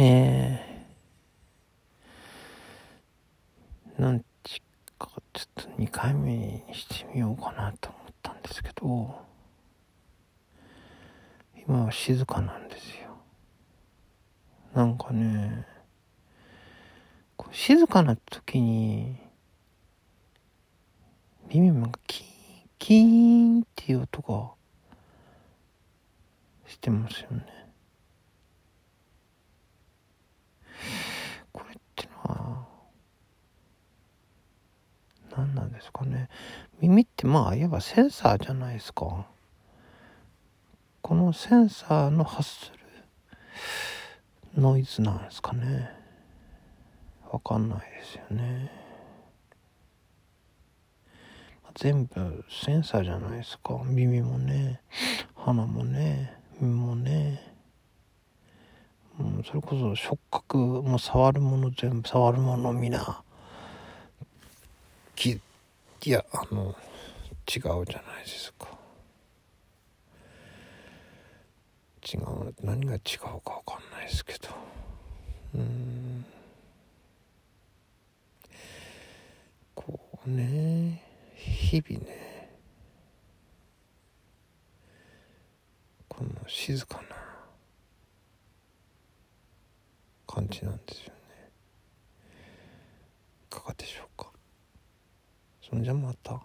えー、なんちか、ちょっと2回目にしてみようかなと思ったんですけど、今は静かなんですよ。なんかね、こう静かな時に、耳もキーン、キーンっていう音がしてますよね。なんですかね。耳ってまあいわばセンサーじゃないですか。このセンサーの発するノイズなんですかね。わかんないですよね。全部センサーじゃないですか。耳もね鼻もね耳もね。うん、それこそ触覚も触るもの全部触るものみなきいやあの違うじゃないですか。違う何が違うか分かんないですけど。うん。こうね日々ねこの静かな感じなんですよね。いかがでしょうか。そんじゃまた。